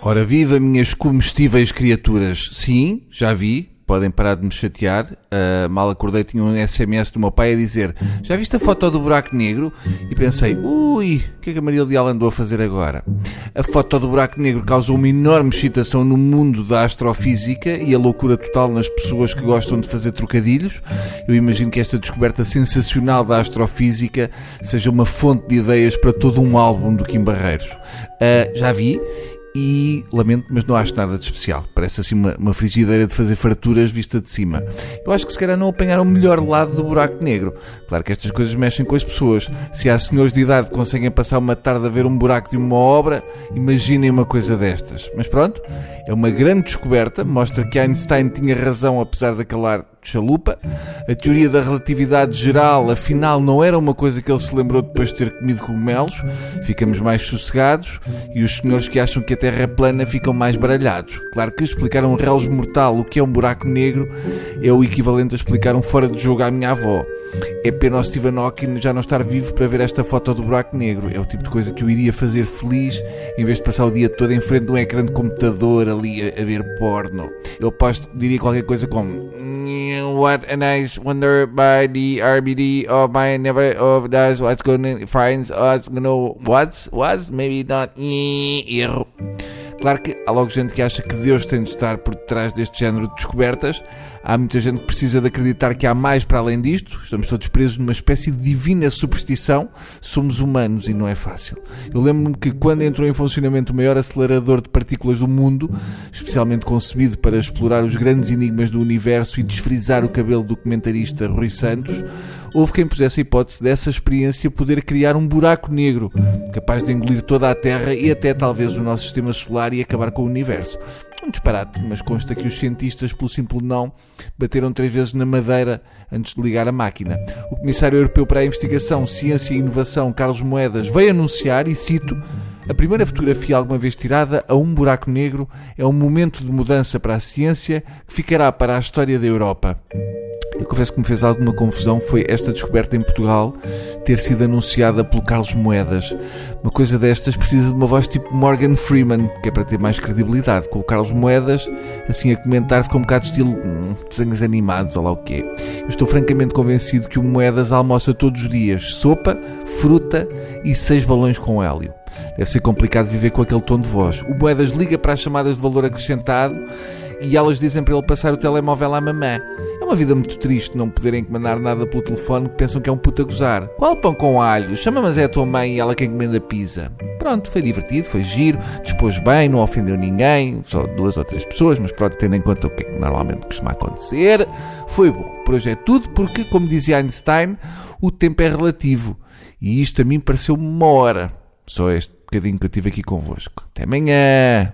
Ora viva, minhas comestíveis criaturas. Sim, já vi. Podem parar de me chatear. Uh, mal acordei, tinha um SMS do meu pai a dizer: Já viste a foto do buraco negro? E pensei: Ui, o que é que a Maria Leal andou a fazer agora? A foto do buraco negro causou uma enorme excitação no mundo da astrofísica e a loucura total nas pessoas que gostam de fazer trocadilhos. Eu imagino que esta descoberta sensacional da astrofísica seja uma fonte de ideias para todo um álbum do Kim Barreiros. Uh, já vi e lamento, mas não acho nada de especial. Parece assim uma, uma frigideira de fazer farturas vista de cima. Eu acho que se calhar não apanharam o melhor lado do buraco negro. Claro que estas coisas mexem com as pessoas. Se há senhores de idade que conseguem passar uma tarde a ver um buraco de uma obra, imaginem uma coisa destas. Mas pronto, é uma grande descoberta, mostra que Einstein tinha razão apesar de calar chalupa. A teoria da relatividade geral, afinal, não era uma coisa que ele se lembrou depois de ter comido cogumelos. Ficamos mais sossegados e os senhores que acham que a Terra é plana ficam mais baralhados. Claro que explicar a um relógio mortal o que é um buraco negro é o equivalente a explicar um fora de jogo à minha avó. É pena o Stephen Hawking já não estar vivo para ver esta foto do buraco negro. É o tipo de coisa que eu iria fazer feliz em vez de passar o dia todo em frente de um ecrã de computador ali a, a ver porno. Eu posto, diria qualquer coisa como What a nice wonder by the RBD of my never of that's what's gonna finds us know what's what's maybe not erro. Claro que há logo gente que acha que Deus tem de estar por detrás deste género de descobertas. Há muita gente que precisa de acreditar que há mais para além disto. Estamos todos presos numa espécie de divina superstição. Somos humanos e não é fácil. Eu lembro-me que quando entrou em funcionamento o maior acelerador de partículas do mundo, especialmente concebido para explorar os grandes enigmas do universo e desfrizar o cabelo do comentarista Rui Santos, houve quem pusesse a hipótese dessa experiência poder criar um buraco negro, capaz de engolir toda a Terra e até talvez o nosso sistema solar e acabar com o universo. Um disparate, mas consta que os cientistas, pelo simples não, bateram três vezes na madeira antes de ligar a máquina. O Comissário Europeu para a Investigação, Ciência e Inovação, Carlos Moedas, veio anunciar, e cito, a primeira fotografia alguma vez tirada a um buraco negro é um momento de mudança para a ciência que ficará para a história da Europa. Eu confesso que me fez alguma confusão foi esta descoberta em Portugal ter sido anunciada pelo Carlos Moedas. Uma coisa destas precisa de uma voz tipo Morgan Freeman, que é para ter mais credibilidade. Com o Carlos Moedas, assim a comentar, ficou um bocado de estilo hum, desenhos animados, ou lá o quê. Eu estou francamente convencido que o Moedas almoça todos os dias sopa, fruta e seis balões com hélio. Deve ser complicado viver com aquele tom de voz. O Moedas liga para as chamadas de valor acrescentado e elas dizem para ele passar o telemóvel à mamã. Uma vida muito triste não poderem encomendar nada pelo telefone que pensam que é um puta gozar. Qual pão com alho? Chama mas é a tua mãe e ela quem encomenda pizza. Pronto, foi divertido, foi giro, dispôs bem, não ofendeu ninguém, só duas ou três pessoas, mas pronto, tendo em conta o que é que normalmente costuma acontecer, foi bom. Por hoje é tudo porque, como dizia Einstein, o tempo é relativo. E isto a mim pareceu uma hora. Só este bocadinho que eu tive aqui convosco. Até amanhã!